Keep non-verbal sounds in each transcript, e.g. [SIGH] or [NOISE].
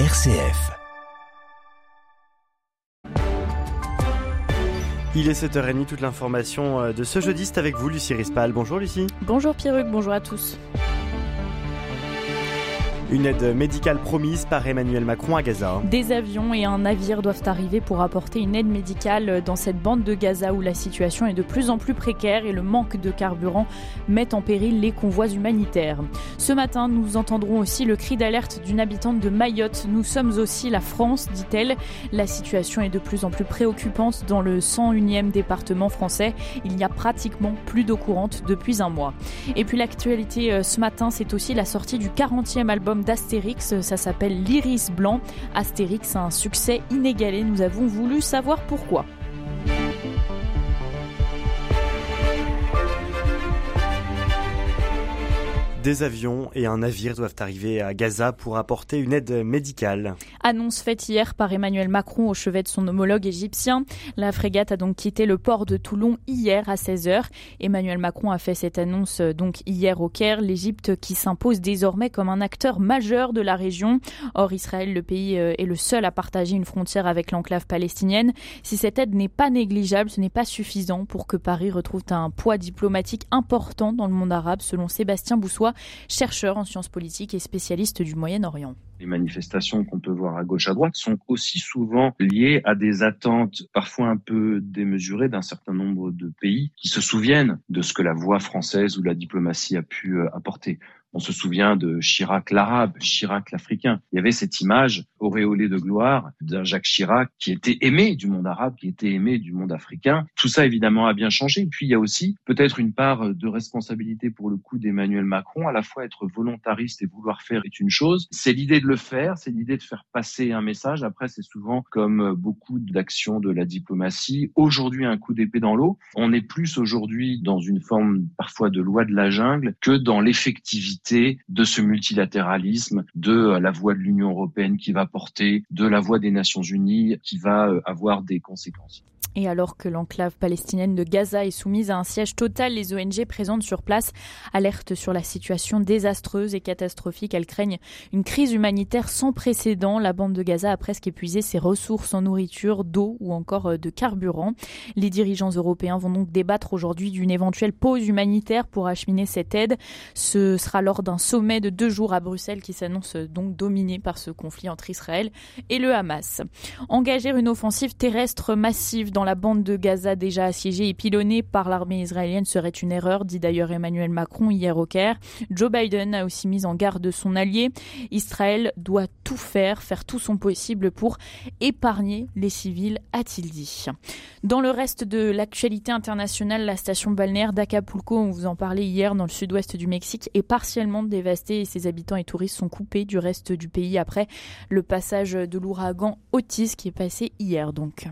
RCF. Il est 7h30, toute l'information euh, de ce jeudi, c'est avec vous, Lucie Rispal. Bonjour Lucie. Bonjour Pierruc, bonjour à tous. Une aide médicale promise par Emmanuel Macron à Gaza. Des avions et un navire doivent arriver pour apporter une aide médicale dans cette bande de Gaza où la situation est de plus en plus précaire et le manque de carburant met en péril les convois humanitaires. Ce matin, nous entendrons aussi le cri d'alerte d'une habitante de Mayotte. Nous sommes aussi la France, dit-elle. La situation est de plus en plus préoccupante dans le 101e département français. Il n'y a pratiquement plus d'eau courante depuis un mois. Et puis l'actualité euh, ce matin, c'est aussi la sortie du 40e album d'Astérix, ça s'appelle L'Iris Blanc. Astérix a un succès inégalé, nous avons voulu savoir pourquoi. Des avions et un navire doivent arriver à Gaza pour apporter une aide médicale. Annonce faite hier par Emmanuel Macron au chevet de son homologue égyptien. La frégate a donc quitté le port de Toulon hier à 16h. Emmanuel Macron a fait cette annonce euh, donc hier au Caire, l'Égypte qui s'impose désormais comme un acteur majeur de la région. Or, Israël, le pays, euh, est le seul à partager une frontière avec l'enclave palestinienne. Si cette aide n'est pas négligeable, ce n'est pas suffisant pour que Paris retrouve un poids diplomatique important dans le monde arabe, selon Sébastien Boussois, chercheur en sciences politiques et spécialiste du Moyen-Orient. Les manifestations qu'on peut voir à gauche à droite sont aussi souvent liées à des attentes parfois un peu démesurées d'un certain nombre de pays qui se souviennent de ce que la voix française ou la diplomatie a pu euh, apporter. On se souvient de Chirac l'arabe, Chirac l'africain. Il y avait cette image auréolée de gloire d'un Jacques Chirac qui était aimé du monde arabe, qui était aimé du monde africain. Tout ça, évidemment, a bien changé. Puis, il y a aussi peut-être une part de responsabilité pour le coup d'Emmanuel Macron. À la fois être volontariste et vouloir faire est une chose. C'est l'idée de le faire, c'est l'idée de faire passer un message. Après, c'est souvent comme beaucoup d'actions de la diplomatie. Aujourd'hui, un coup d'épée dans l'eau. On est plus aujourd'hui dans une forme parfois de loi de la jungle que dans l'effectivité de ce multilatéralisme, de euh, la voix de l'Union européenne qui va porter, de la voix des Nations unies qui va euh, avoir des conséquences. Et alors que l'enclave palestinienne de Gaza est soumise à un siège total, les ONG présentes sur place alertent sur la situation désastreuse et catastrophique. Elles craignent une crise humanitaire sans précédent. La bande de Gaza a presque épuisé ses ressources en nourriture, d'eau ou encore euh, de carburant. Les dirigeants européens vont donc débattre aujourd'hui d'une éventuelle pause humanitaire pour acheminer cette aide. Ce sera d'un sommet de deux jours à Bruxelles qui s'annonce donc dominé par ce conflit entre Israël et le Hamas. Engager une offensive terrestre massive dans la bande de Gaza déjà assiégée et pilonnée par l'armée israélienne serait une erreur, dit d'ailleurs Emmanuel Macron hier au Caire. Joe Biden a aussi mis en garde son allié. Israël doit tout faire, faire tout son possible pour épargner les civils, a-t-il dit. Dans le reste de l'actualité internationale, la station balnéaire d'Acapulco, on vous en parlait hier dans le sud-ouest du Mexique, est partiellement dévastée et ses habitants et touristes sont coupés du reste du pays après le passage de l'ouragan Otis qui est passé hier donc.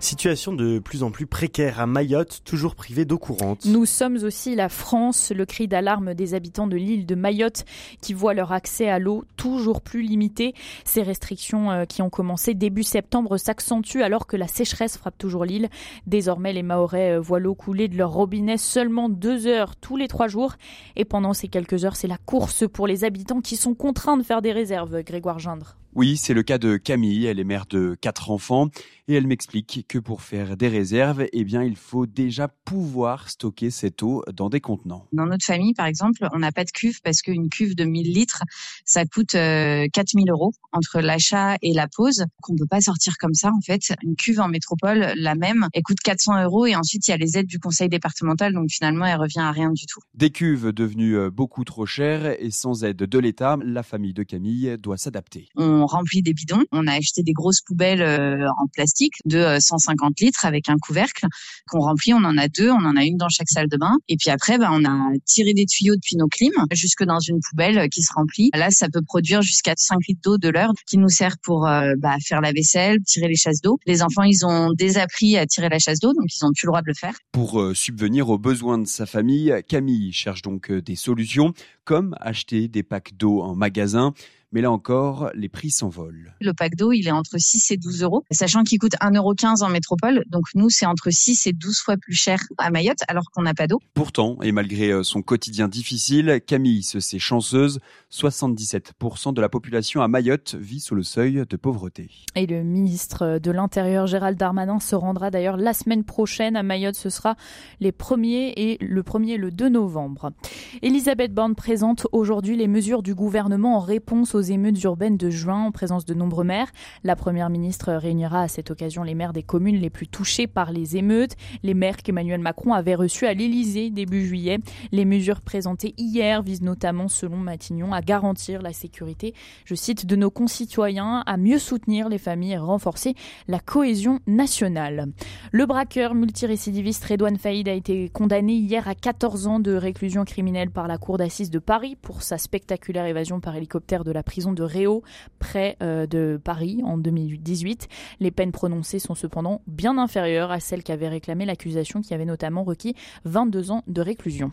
Situation de plus en plus précaire à Mayotte, toujours privée d'eau courante. Nous sommes aussi la France, le cri d'alarme des habitants de l'île de Mayotte qui voient leur accès à l'eau toujours plus limité. Ces restrictions euh, qui ont commencé début septembre s'accentuent alors que la sécheresse frappe toujours l'île. Désormais, les Mahorais euh, voient l'eau couler de leur robinet seulement deux heures tous les trois jours. Et pendant ces quelques heures, c'est la course pour les habitants qui sont contraints de faire des réserves. Grégoire Gindre. Oui, c'est le cas de Camille. Elle est mère de quatre enfants et elle m'explique que pour faire des réserves, eh bien, il faut déjà pouvoir stocker cette eau dans des contenants. Dans notre famille, par exemple, on n'a pas de cuve parce qu'une cuve de 1000 litres, ça coûte 4000 euh, euros entre l'achat et la pose, qu'on peut pas sortir comme ça, en fait. Une cuve en métropole, la même, elle coûte 400 euros et ensuite il y a les aides du conseil départemental, donc finalement, elle revient à rien du tout. Des cuves devenues euh, beaucoup trop chères et sans aide de l'État, la famille de Camille doit s'adapter on remplit des bidons. On a acheté des grosses poubelles euh, en plastique de 150 euh, litres avec un couvercle qu'on remplit. On en a deux, on en a une dans chaque salle de bain. Et puis après, bah, on a tiré des tuyaux depuis nos clims jusque dans une poubelle qui se remplit. Là, ça peut produire jusqu'à 5 litres d'eau de l'heure qui nous sert pour euh, bah, faire la vaisselle, tirer les chasses d'eau. Les enfants, ils ont désappris à tirer la chasse d'eau, donc ils n'ont plus le droit de le faire. Pour subvenir aux besoins de sa famille, Camille cherche donc des solutions comme acheter des packs d'eau en magasin Mais là encore, les prix s'envolent. Le pack d'eau, il est entre 6 et 12 euros, sachant qu'il coûte 1,15 euro en métropole. Donc nous, c'est entre 6 et 12 fois plus cher à Mayotte, alors qu'on n'a pas d'eau. Pourtant, et malgré euh, son quotidien difficile, Camille se sait chanceuse. 77% de la population à Mayotte vit sous le seuil de pauvreté. Et le ministre de l'Intérieur, Gérald Darmanin, se rendra d'ailleurs la semaine prochaine à Mayotte. Ce sera les 1er et le 1er le 2 novembre. Elisabeth Borne présente aujourd'hui les mesures du gouvernement en réponse aux émeutes urbaines de juin en présence de nombreux maires. La première ministre réunira à cette occasion les maires des communes les plus touchées par les émeutes, les maires qu'Emmanuel Macron avait reçus à l'Élysée début juillet. Les mesures présentées hier visent notamment, selon Matignon, à garantir la sécurité, je cite, de nos concitoyens, à mieux soutenir les familles et renforcer la cohésion nationale. Le braqueur multirécidiviste Redouane Faïd a été condamné hier à 14 ans de réclusion criminelle par la Cour d'assises de Paris pour sa spectaculaire évasion par hélicoptère de la prison de Réau, près euh, de Paris, en 2018. Les peines prononcées sont cependant bien inférieures à celles qu'avait réclamé l'accusation qui avait notamment requis 22 ans de réclusion.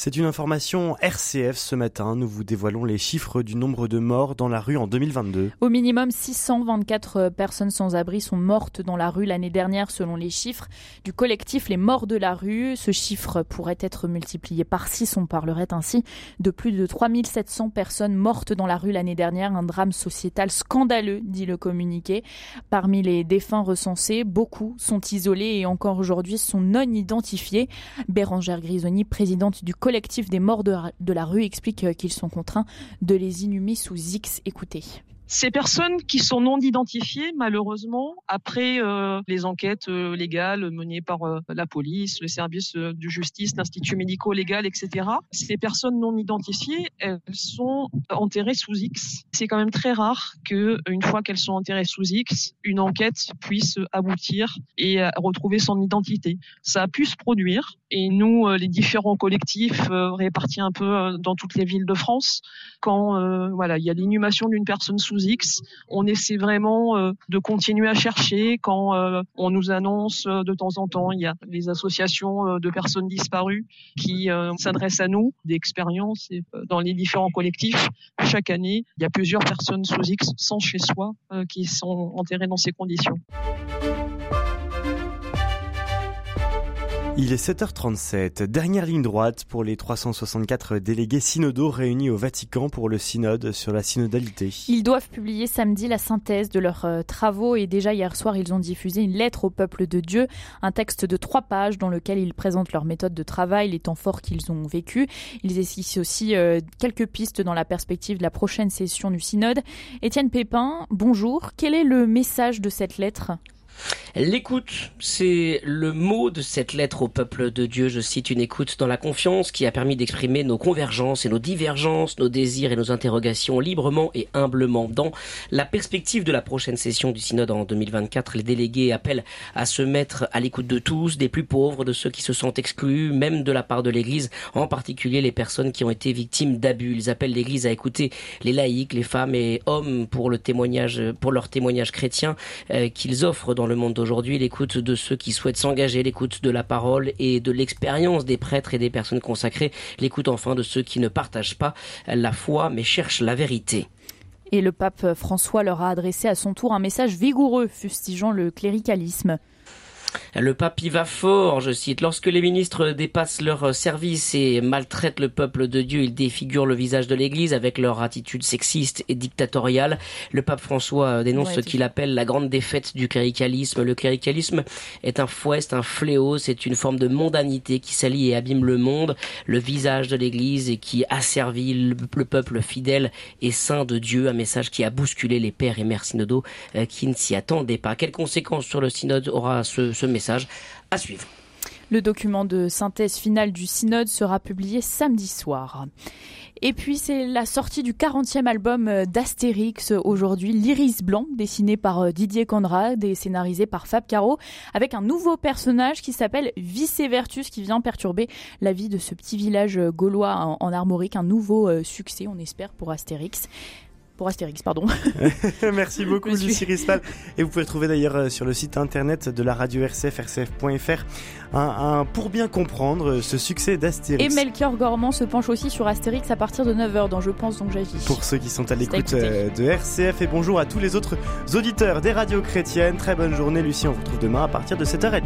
C'est une information RCF ce matin. Nous vous dévoilons les chiffres du nombre de morts dans la rue en 2022. Au minimum, 624 personnes sans abri sont mortes dans la rue l'année dernière selon les chiffres du collectif Les Morts de la rue. Ce chiffre pourrait être multiplié par 6. On parlerait ainsi de plus de 3700 personnes mortes dans la rue l'année dernière. Un drame sociétal scandaleux, dit le communiqué. Parmi les défunts recensés, beaucoup sont isolés et encore aujourd'hui sont non identifiés. Bérangère Grisoni, présidente du collectif des morts de, la rue explique euh, qu'ils sont contraints de les inhumer sous X. Écoutez. Ces personnes qui sont non identifiées, malheureusement, après euh, les enquêtes euh, légales menées par euh, la police, le service de justice, l'institut médico-légal, etc., ces personnes non identifiées, elles sont enterrées sous X. C'est quand même très rare que, une fois qu'elles sont enterrées sous X, une enquête puisse aboutir et retrouver son identité. Ça a pu se produire, et nous, les différents collectifs répartis un peu dans toutes les villes de France, quand voilà, il y a l'inhumation d'une personne sous On essaie vraiment euh, de continuer à chercher quand euh, on nous annonce euh, de temps en temps, il y a les associations de personnes disparues qui s'adressent à nous, d'expériences dans les différents collectifs. Chaque année, il y a plusieurs personnes sous X sans chez soi qui sont enterrées dans ces conditions. Il est 7h37, dernière ligne droite pour les 364 délégués synodaux réunis au Vatican pour le synode sur la synodalité. Ils doivent publier samedi la synthèse de leurs euh, travaux et déjà hier soir ils ont diffusé une lettre au peuple de Dieu, un texte de trois pages dans lequel ils présentent leur méthode de travail, les temps forts qu'ils ont vécus. Ils esquissent aussi euh, quelques pistes dans la perspective de la prochaine session du synode. Étienne Pépin, bonjour. Quel est le message de cette lettre? L'écoute, c'est le mot de cette lettre au peuple de Dieu. Je cite une écoute dans la confiance qui a permis d'exprimer nos convergences et nos divergences, nos désirs et nos interrogations librement et humblement. Dans la perspective de la prochaine session du synode en 2024, les délégués appellent à se mettre à l'écoute de tous, des plus pauvres, de ceux qui se sentent exclus, même de la part de l'Église, en particulier les personnes qui ont été victimes d'abus. Ils appellent l'Église à écouter les laïcs, les femmes et hommes pour le témoignage, pour leur témoignage chrétien euh, qu'ils offrent dans le monde d'aujourd'hui, l'écoute de ceux qui souhaitent s'engager, l'écoute de la parole et de l'expérience des prêtres et des personnes consacrées, l'écoute enfin de ceux qui ne partagent pas la foi mais cherchent la vérité. Et le pape François leur a adressé à son tour un message vigoureux, fustigeant le cléricalisme. Le pape y va fort, je cite. Lorsque les ministres dépassent leur service et maltraitent le peuple de Dieu, ils défigurent le visage de l'Église avec leur attitude sexiste et dictatoriale. Le pape François dénonce ce qu'il appelle la grande défaite du cléricalisme. Le cléricalisme est un fouet, un fléau, c'est une forme de mondanité qui s'allie et abîme le monde, le visage de l'Église et qui asservit le peuple fidèle et saint de Dieu. Un message qui a bousculé les pères et mères synodaux euh, qui ne s'y attendaient pas. Quelles conséquences sur le synode aura ce ce message à suivre. Le document de synthèse finale du synode sera publié samedi soir. Et puis c'est la sortie du 40e album euh, d'Astérix aujourd'hui, L'Iris Blanc, dessiné par euh, Didier Conrad et scénarisé par Fab Caro, avec un nouveau personnage qui s'appelle Vicevertus qui vient perturber la vie de ce petit village euh, gaulois en, armorique. Un nouveau succès, on espère, pour Astérix. Pour Astérix, pardon. [LAUGHS] Merci beaucoup, Lucie Rispal. Et vous pouvez trouver d'ailleurs euh, sur le site internet de la radio RCF, rcf.fr, un, pour bien comprendre ce succès d'Astérix. Et Melchior Gormand se penche aussi sur Astérix à partir de 9h dans Je pense donc j'agis. Pour ceux qui sont à l'écoute euh, de RCF et bonjour à tous les autres auditeurs des radios chrétiennes. Très bonne journée, Lucie. On vous retrouve demain à partir de 7h30.